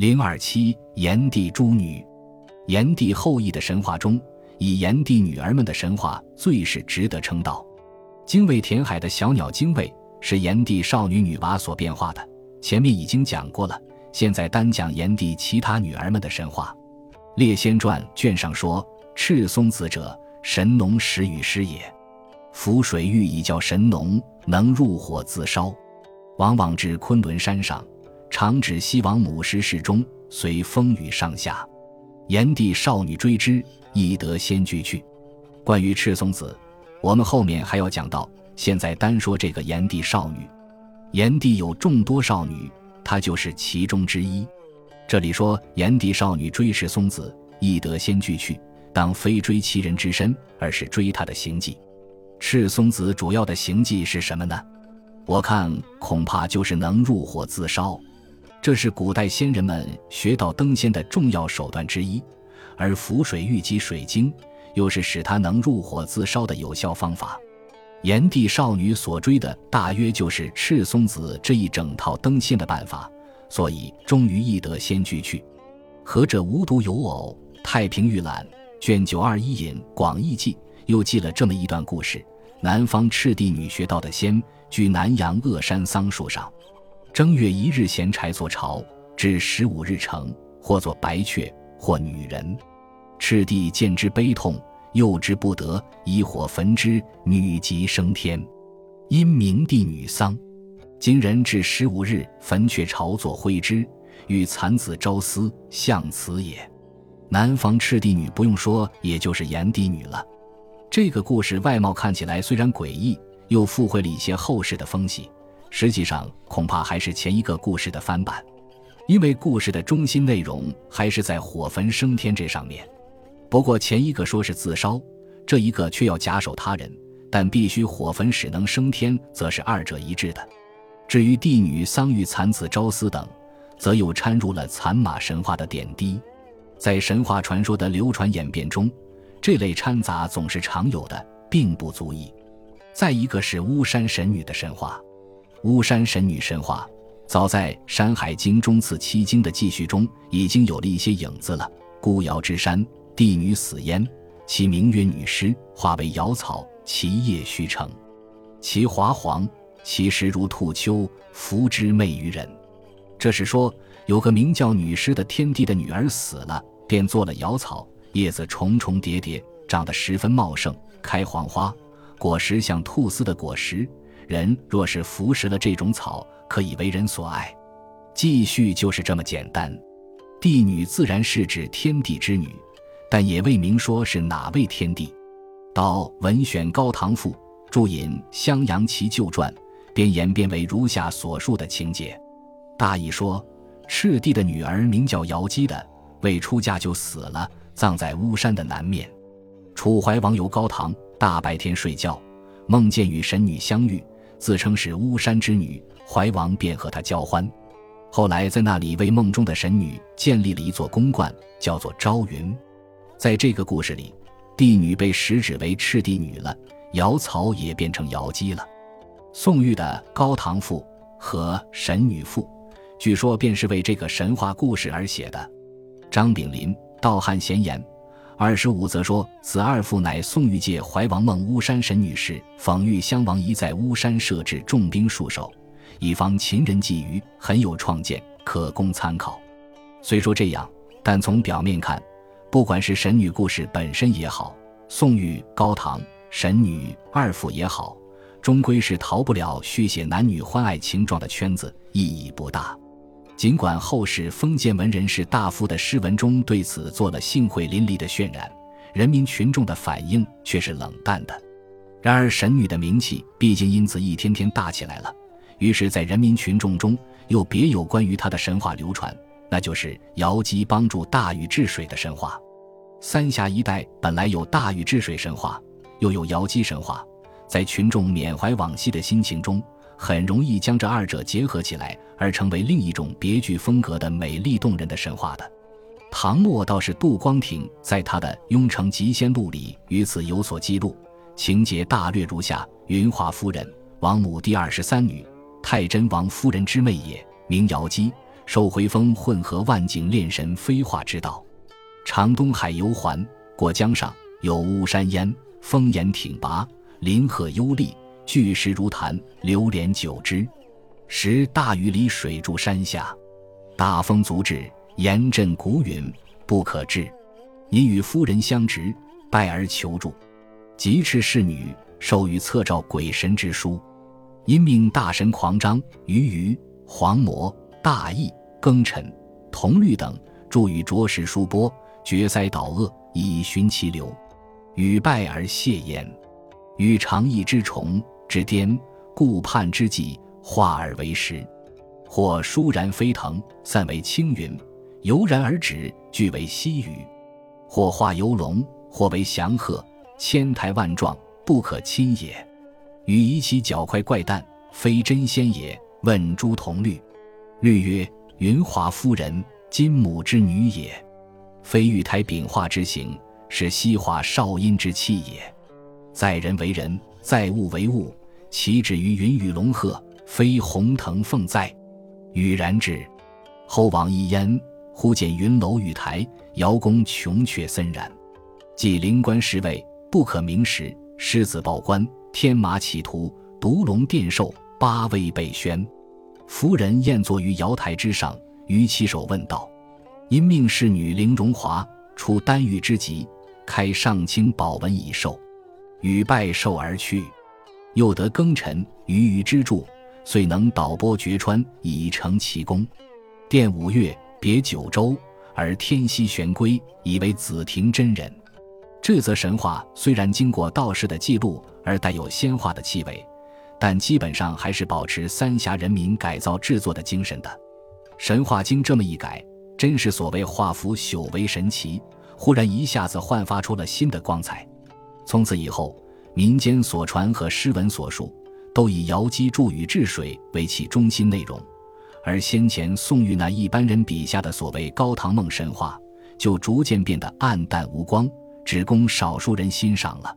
零二七炎帝诸女，炎帝后裔的神话中，以炎帝女儿们的神话最是值得称道。精卫填海的小鸟精卫是炎帝少女女娃所变化的，前面已经讲过了。现在单讲炎帝其他女儿们的神话，《列仙传》卷上说：“赤松子者，神农始与师也。浮水玉以教神农，能入火自烧。往往至昆仑山上，常指西王母师室中，随风雨上下。炎帝少女追之，亦得先拒去。关于赤松子，我们后面还要讲到。现在单说这个炎帝少女，炎帝有众多少女。”她就是其中之一。这里说炎帝少女追赤松子，亦得先拒去，当非追其人之身，而是追他的行迹。赤松子主要的行迹是什么呢？我看恐怕就是能入火自烧，这是古代仙人们学到登仙的重要手段之一。而浮水玉及水晶，又是使他能入火自烧的有效方法。炎帝少女所追的大约就是赤松子这一整套登仙的办法，所以终于易得先拒去。何者无独有偶，《太平御览》卷九二一引《广义记》又记了这么一段故事：南方赤帝女学道的仙，居南阳恶山桑树上，正月一日闲柴作巢，至十五日成，或作白雀，或女人。赤帝见之悲痛。幼之不得，以火焚之，女即升天。因明帝女丧。今人至十五日，焚却朝作灰之，与蚕子朝思，向此也。南方赤帝女不用说，也就是炎帝女了。这个故事外貌看起来虽然诡异，又附会了一些后世的风气，实际上恐怕还是前一个故事的翻版，因为故事的中心内容还是在火焚升天这上面。不过前一个说是自烧，这一个却要假手他人，但必须火焚使能升天，则是二者一致的。至于帝女桑玉蚕子朝思等，则又掺入了蚕马神话的点滴。在神话传说的流传演变中，这类掺杂总是常有的，并不足以。再一个是巫山神女的神话，巫山神女神话早在《山海经》中次七经的记叙中已经有了一些影子了。孤瑶之山。帝女死焉，其名曰女尸，化为瑶草，其叶虚成，其华黄，其实如兔丘，服之媚于人。这是说，有个名叫女尸的天帝的女儿死了，便做了瑶草，叶子重重叠叠，长得十分茂盛，开黄花，果实像兔丝的果实。人若是服食了这种草，可以为人所爱。继续就是这么简单。帝女自然是指天帝之女。但也未明说是哪位天帝。到文选高唐赋注引《襄阳奇旧传》，便演变为如下所述的情节：大意说，赤帝的女儿名叫瑶姬的，未出嫁就死了，葬在巫山的南面。楚怀王游高唐，大白天睡觉，梦见与神女相遇，自称是巫山之女，怀王便和她交欢。后来在那里为梦中的神女建立了一座宫观，叫做朝云。在这个故事里，帝女被实指为赤帝女了，瑶草也变成瑶姬了。宋玉的《高唐赋》和《神女赋》，据说便是为这个神话故事而写的。张炳麟《道汉闲言》二十五则说，此二赋乃宋玉借怀王梦巫山神女时，讽喻襄王宜在巫山设置重兵戍守，以防秦人觊觎，很有创建，可供参考。虽说这样，但从表面看。不管是神女故事本身也好，宋玉、高唐神女二府也好，终归是逃不了续写男女欢爱情状的圈子，意义不大。尽管后世封建文人士大夫的诗文中对此做了兴会淋漓的渲染，人民群众的反应却是冷淡的。然而神女的名气毕竟因此一天天大起来了，于是，在人民群众中又别有关于她的神话流传。那就是瑶姬帮助大禹治水的神话。三峡一带本来有大禹治水神话，又有瑶姬神话，在群众缅怀往昔的心情中，很容易将这二者结合起来，而成为另一种别具风格的美丽动人的神话的。唐末倒是杜光庭在他的《雍城集仙录》里于此有所记录，情节大略如下：云华夫人，王母第二十三女，太真王夫人之妹也，名瑶姬。受回风混合万景炼神飞化之道。长东海游环，过江上有巫山烟，峰岩挺拔，林壑幽丽，巨石如潭，流连九之。时大雨里水筑山下，大风足至，严阵鼓允，不可至。因与夫人相执，拜而求助。即斥侍女，授予侧照鬼神之书。因命大神狂张、鱼鱼、黄魔、大义、庚辰、铜律等助与着实书波，决塞导恶，以寻其流。与拜而谢焉。与长翼之虫之颠，顾盼之际，化而为石，或倏然飞腾，散为青云，油然而止，俱为溪雨。或化游龙，或为祥鹤，千台万状，不可亲也。与以其脚快怪诞，非真仙也。问诸同律，律曰：云华夫人，金母之女也，非玉台丙化之形，是西华少阴之气也。在人为人，在物为物，其止于云雨龙鹤，非鸿腾凤在。与然至，后往一焉，忽见云楼玉台。瑶宫琼阙森然，即灵官侍卫不可名时，狮子报官，天马企图，独龙殿兽，八位被宣。夫人宴坐于瑶台之上，于其手问道：“因命侍女凌荣华出丹玉之极，开上清宝文以授。”与拜寿而去。又得庚辰鱼鱼之助，遂能导拨绝川，以成其功。殿五月，别九州。而天溪玄龟以为紫庭真人。这则神话虽然经过道士的记录而带有仙化的气味，但基本上还是保持三峡人民改造制作的精神的。神话经这么一改，真是所谓画符朽为神奇，忽然一下子焕发出了新的光彩。从此以后，民间所传和诗文所述，都以瑶姬注雨治水为其中心内容。而先前宋玉那一般人笔下的所谓高唐梦神话，就逐渐变得暗淡无光，只供少数人欣赏了。